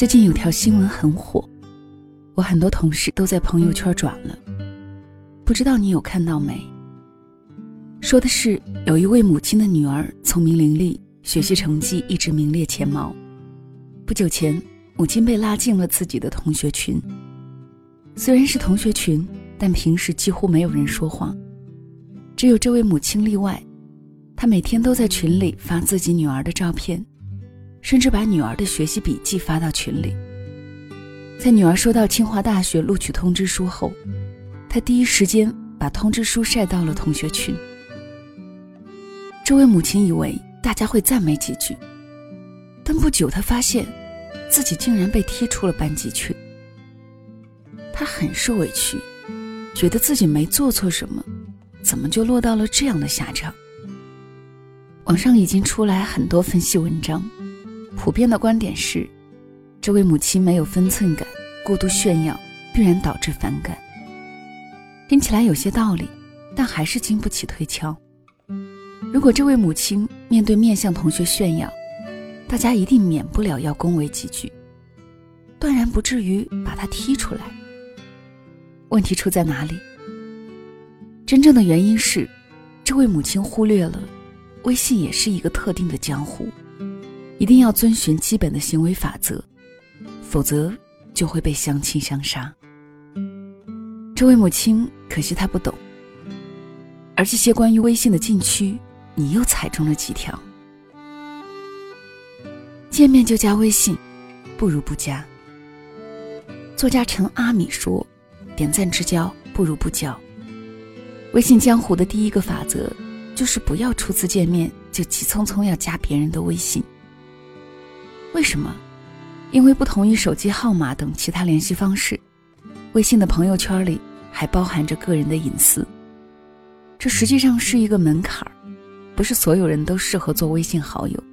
最近有条新闻很火，我很多同事都在朋友圈转了，不知道你有看到没？说的是有一位母亲的女儿聪明伶俐，学习成绩一直名列前茅。不久前，母亲被拉进了自己的同学群。虽然是同学群，但平时几乎没有人说话，只有这位母亲例外。她每天都在群里发自己女儿的照片。甚至把女儿的学习笔记发到群里。在女儿收到清华大学录取通知书后，他第一时间把通知书晒到了同学群。这位母亲以为大家会赞美几句，但不久她发现，自己竟然被踢出了班级群。她很是委屈，觉得自己没做错什么，怎么就落到了这样的下场？网上已经出来很多分析文章。普遍的观点是，这位母亲没有分寸感，过度炫耀必然导致反感。听起来有些道理，但还是经不起推敲。如果这位母亲面对面向同学炫耀，大家一定免不了要恭维几句，断然不至于把她踢出来。问题出在哪里？真正的原因是，这位母亲忽略了，微信也是一个特定的江湖。一定要遵循基本的行为法则，否则就会被相亲相杀。这位母亲，可惜她不懂。而这些关于微信的禁区，你又踩中了几条？见面就加微信，不如不加。作家陈阿米说：“点赞之交，不如不交。”微信江湖的第一个法则，就是不要初次见面就急匆匆要加别人的微信。为什么？因为不同于手机号码等其他联系方式，微信的朋友圈里还包含着个人的隐私。这实际上是一个门槛儿，不是所有人都适合做微信好友，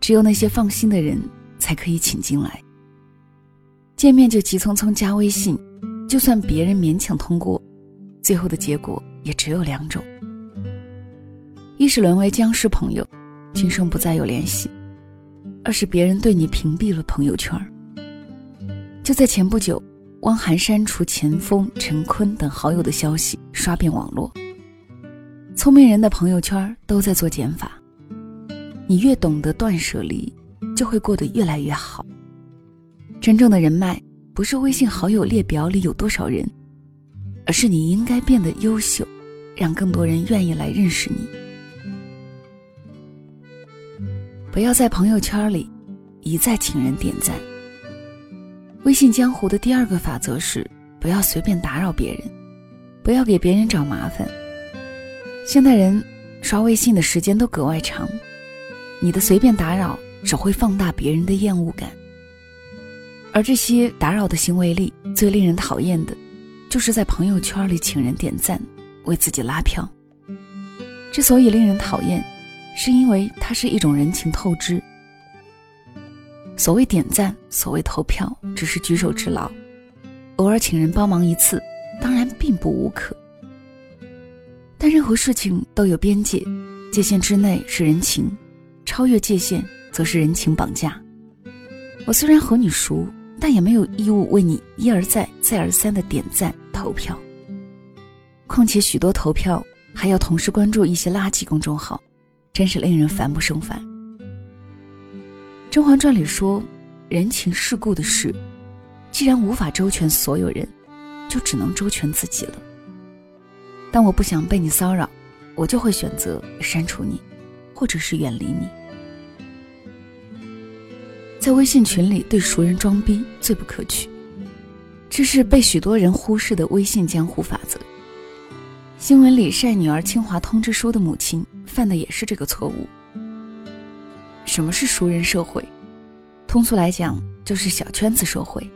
只有那些放心的人才可以请进来。见面就急匆匆加微信，就算别人勉强通过，最后的结果也只有两种：一是沦为僵尸朋友，今生不再有联系。而是别人对你屏蔽了朋友圈。就在前不久，汪涵删除钱枫、陈坤等好友的消息，刷遍网络。聪明人的朋友圈都在做减法，你越懂得断舍离，就会过得越来越好。真正的人脉，不是微信好友列表里有多少人，而是你应该变得优秀，让更多人愿意来认识你。不要在朋友圈里一再请人点赞。微信江湖的第二个法则是不要随便打扰别人，不要给别人找麻烦。现代人刷微信的时间都格外长，你的随便打扰只会放大别人的厌恶感。而这些打扰的行为里最令人讨厌的，就是在朋友圈里请人点赞，为自己拉票。之所以令人讨厌。是因为它是一种人情透支。所谓点赞，所谓投票，只是举手之劳，偶尔请人帮忙一次，当然并不无可。但任何事情都有边界，界限之内是人情，超越界限则是人情绑架。我虽然和你熟，但也没有义务为你一而再、再而三的点赞投票。况且许多投票还要同时关注一些垃圾公众号。真是令人烦不胜烦。《甄嬛传》里说，人情世故的事，既然无法周全所有人，就只能周全自己了。但我不想被你骚扰，我就会选择删除你，或者是远离你。在微信群里对熟人装逼最不可取，这是被许多人忽视的微信江湖法则。新闻里晒女儿清华通知书的母亲，犯的也是这个错误。什么是熟人社会？通俗来讲，就是小圈子社会。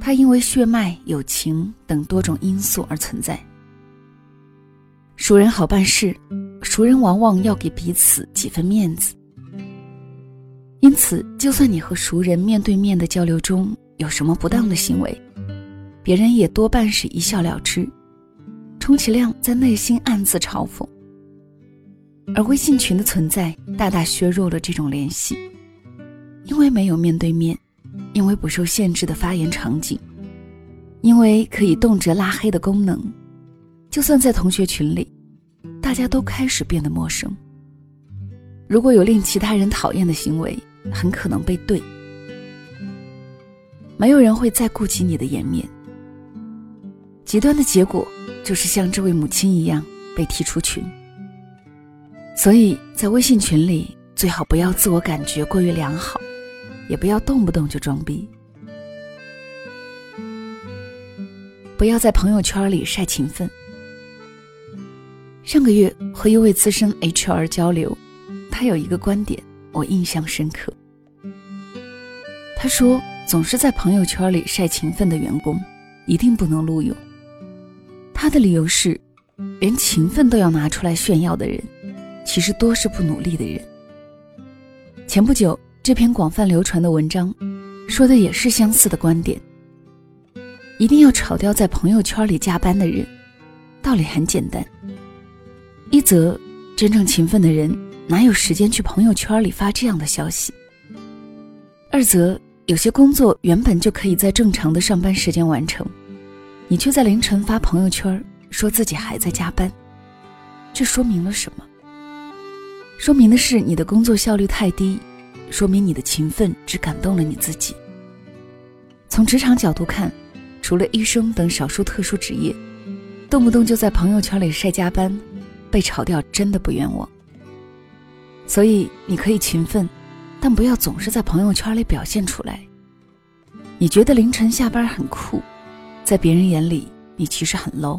它因为血脉、友情等多种因素而存在。熟人好办事，熟人往往要给彼此几分面子。因此，就算你和熟人面对面的交流中有什么不当的行为，别人也多半是一笑了之。充其量在内心暗自嘲讽，而微信群的存在大大削弱了这种联系。因为没有面对面，因为不受限制的发言场景，因为可以动辄拉黑的功能，就算在同学群里，大家都开始变得陌生。如果有令其他人讨厌的行为，很可能被怼。没有人会再顾及你的颜面。极端的结果就是像这位母亲一样被踢出群。所以在微信群里，最好不要自我感觉过于良好，也不要动不动就装逼。不要在朋友圈里晒勤奋。上个月和一位资深 HR 交流，他有一个观点我印象深刻。他说。总是在朋友圈里晒勤奋的员工，一定不能录用。他的理由是，连勤奋都要拿出来炫耀的人，其实多是不努力的人。前不久，这篇广泛流传的文章，说的也是相似的观点。一定要炒掉在朋友圈里加班的人。道理很简单：一则，真正勤奋的人哪有时间去朋友圈里发这样的消息；二则，有些工作原本就可以在正常的上班时间完成，你却在凌晨发朋友圈说自己还在加班，这说明了什么？说明的是你的工作效率太低，说明你的勤奋只感动了你自己。从职场角度看，除了医生等少数特殊职业，动不动就在朋友圈里晒加班，被炒掉真的不冤枉。所以你可以勤奋。但不要总是在朋友圈里表现出来。你觉得凌晨下班很酷，在别人眼里你其实很 low。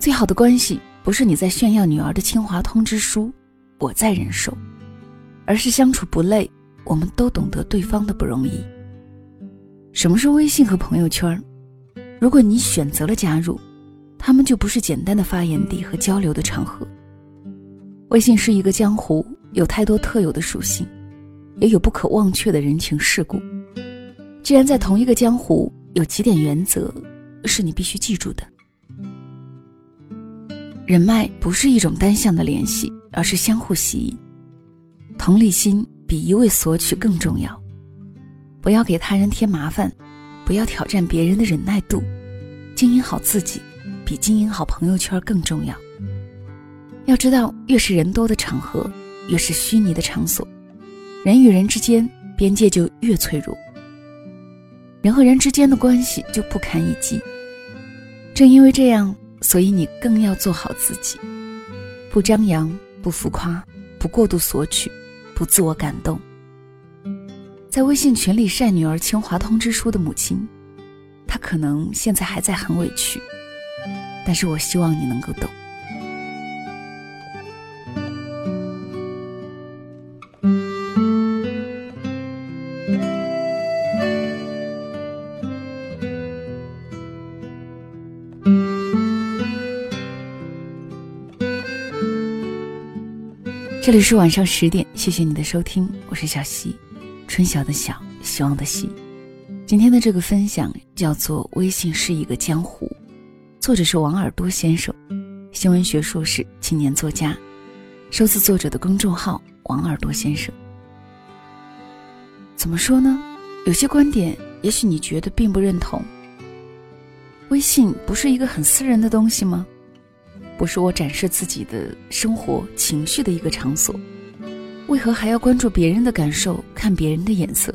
最好的关系不是你在炫耀女儿的清华通知书，我在忍受，而是相处不累，我们都懂得对方的不容易。什么是微信和朋友圈？如果你选择了加入，他们就不是简单的发言地和交流的场合。微信是一个江湖，有太多特有的属性。也有不可忘却的人情世故。既然在同一个江湖，有几点原则是你必须记住的：人脉不是一种单向的联系，而是相互吸引。同理心比一味索取更重要。不要给他人添麻烦，不要挑战别人的忍耐度。经营好自己，比经营好朋友圈更重要。要知道，越是人多的场合，越是虚拟的场所。人与人之间边界就越脆弱，人和人之间的关系就不堪一击。正因为这样，所以你更要做好自己，不张扬，不浮夸，不过度索取，不自我感动。在微信群里晒女儿清华通知书的母亲，她可能现在还在很委屈，但是我希望你能够懂。这里是晚上十点，谢谢你的收听，我是小溪，春晓的晓，希望的希。今天的这个分享叫做《微信是一个江湖》，作者是王耳朵先生，新闻学硕士，青年作家，收自作者的公众号王耳朵先生。怎么说呢？有些观点，也许你觉得并不认同。微信不是一个很私人的东西吗？不是我展示自己的生活情绪的一个场所，为何还要关注别人的感受，看别人的眼色？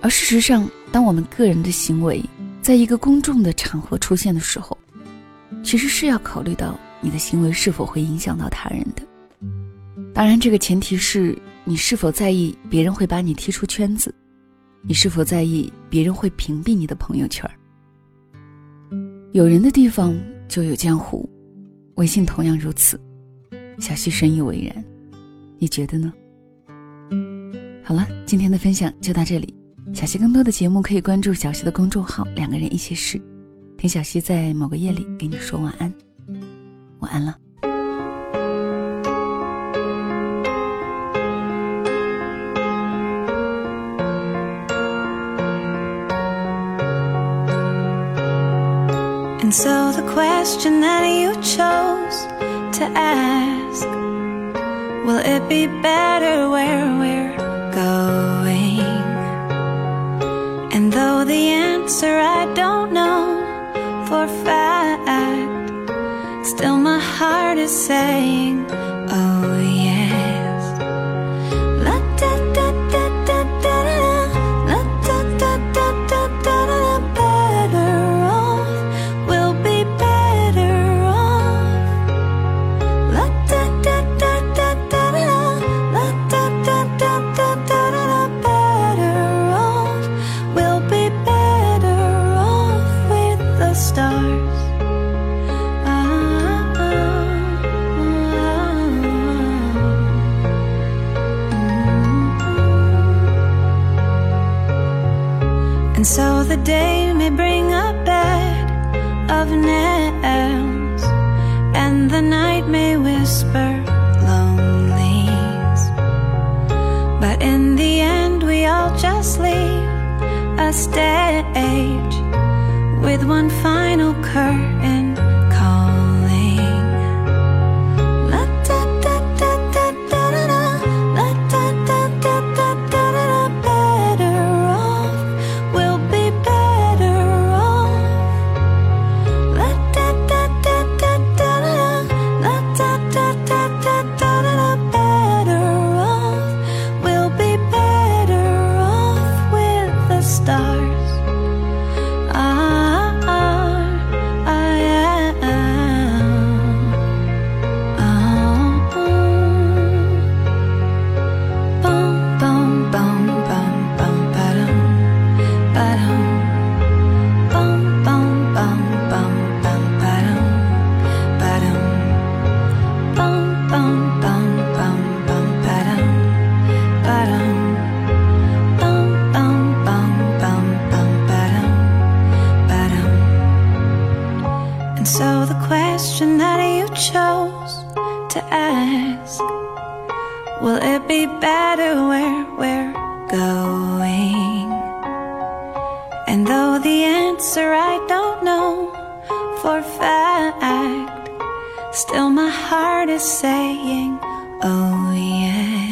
而事实上，当我们个人的行为在一个公众的场合出现的时候，其实是要考虑到你的行为是否会影响到他人的。当然，这个前提是你是否在意别人会把你踢出圈子，你是否在意别人会屏蔽你的朋友圈有人的地方。就有江湖，微信同样如此。小溪深以为然，你觉得呢？好了，今天的分享就到这里。小溪更多的节目可以关注小溪的公众号“两个人一些事”，听小溪在某个夜里给你说晚安。晚安了。And so the question that you chose to ask Will it be better where we're going? And though the answer I don't know for fact Still my heart is saying, oh stars And so the day may bring a bed of nails, and the night may whisper lonelies. But in the end, we all just leave a state with one final curtain. you chose to ask Will it be better where we're going? And though the answer I don't know for fact Still my heart is saying, oh yeah